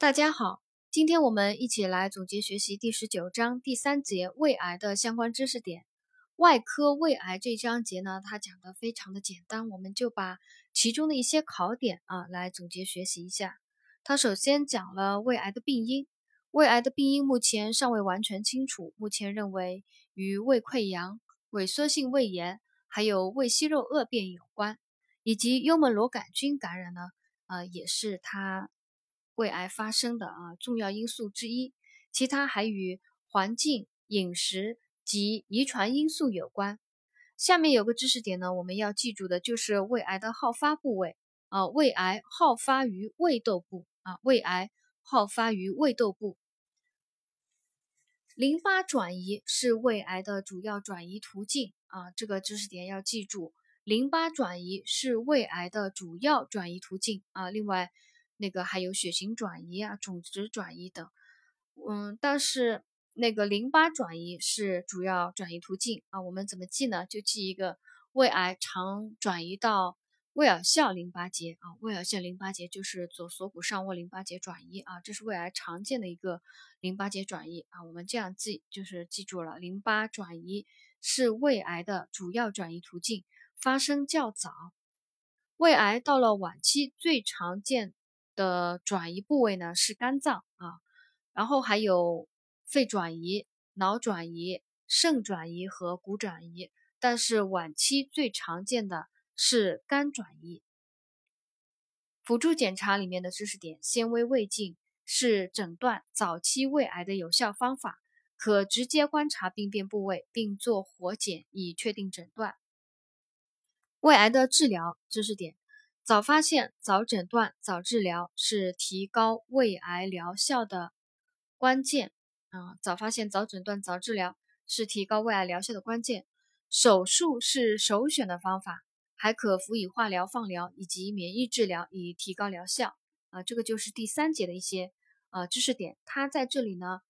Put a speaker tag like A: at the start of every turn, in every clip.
A: 大家好，今天我们一起来总结学习第十九章第三节胃癌的相关知识点。外科胃癌这章节呢，它讲的非常的简单，我们就把其中的一些考点啊来总结学习一下。它首先讲了胃癌的病因，胃癌的病因目前尚未完全清楚，目前认为与胃溃疡、萎缩性胃炎还有胃息肉恶变有关，以及幽门螺杆菌感染呢，呃，也是它。胃癌发生的啊重要因素之一，其他还与环境、饮食及遗传因素有关。下面有个知识点呢，我们要记住的就是胃癌的好发部位啊，胃癌好发于胃窦部啊，胃癌好发于胃窦部。淋巴转移是胃癌的主要转移途径啊，这个知识点要记住，淋巴转移是胃癌的主要转移途径啊，另外。那个还有血型转移啊、种植转移等，嗯，但是那个淋巴转移是主要转移途径啊。我们怎么记呢？就记一个胃癌常转移到胃耳笑淋巴结啊，胃耳笑淋巴结就是左锁骨上窝淋巴结转移啊，这是胃癌常见的一个淋巴结转移啊。我们这样记就是记住了，淋巴转移是胃癌的主要转移途径，发生较早。胃癌到了晚期最常见。的转移部位呢是肝脏啊，然后还有肺转移、脑转移、肾转移和骨转移，但是晚期最常见的是肝转移。辅助检查里面的知识点：纤维胃镜是诊断早期胃癌的有效方法，可直接观察病变部位并做活检以确定诊断。胃癌的治疗知识点。早发现、早诊断、早治疗是提高胃癌疗效的关键啊！早发现、早诊断、早治疗是提高胃癌疗效的关键。手术是首选的方法，还可辅以化疗、放疗以及免疫治疗以提高疗效啊！这个就是第三节的一些呃知识点。它在这里呢，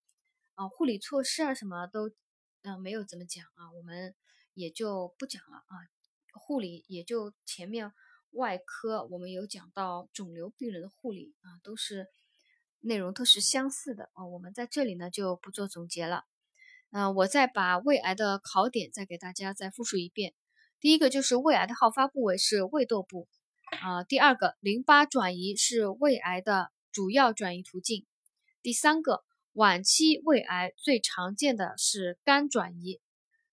A: 啊，护理措施啊什么都嗯没有怎么讲啊，我们也就不讲了啊。护理也就前面。外科我们有讲到肿瘤病人的护理啊，都是内容都是相似的啊。我们在这里呢就不做总结了。嗯，我再把胃癌的考点再给大家再复述一遍。第一个就是胃癌的好发部位是胃窦部啊。第二个，淋巴转移是胃癌的主要转移途径。第三个，晚期胃癌最常见的是肝转移。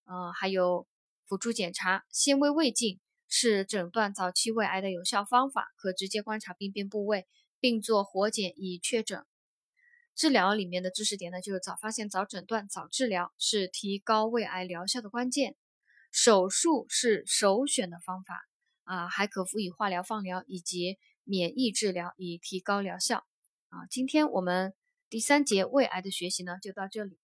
A: 嗯，还有辅助检查纤维胃镜。是诊断早期胃癌的有效方法，可直接观察病变部位，并做活检以确诊。治疗里面的知识点呢，就是早发现、早诊断、早治疗是提高胃癌疗效的关键。手术是首选的方法啊，还可辅以化疗、放疗以及免疫治疗以提高疗效啊。今天我们第三节胃癌的学习呢，就到这里。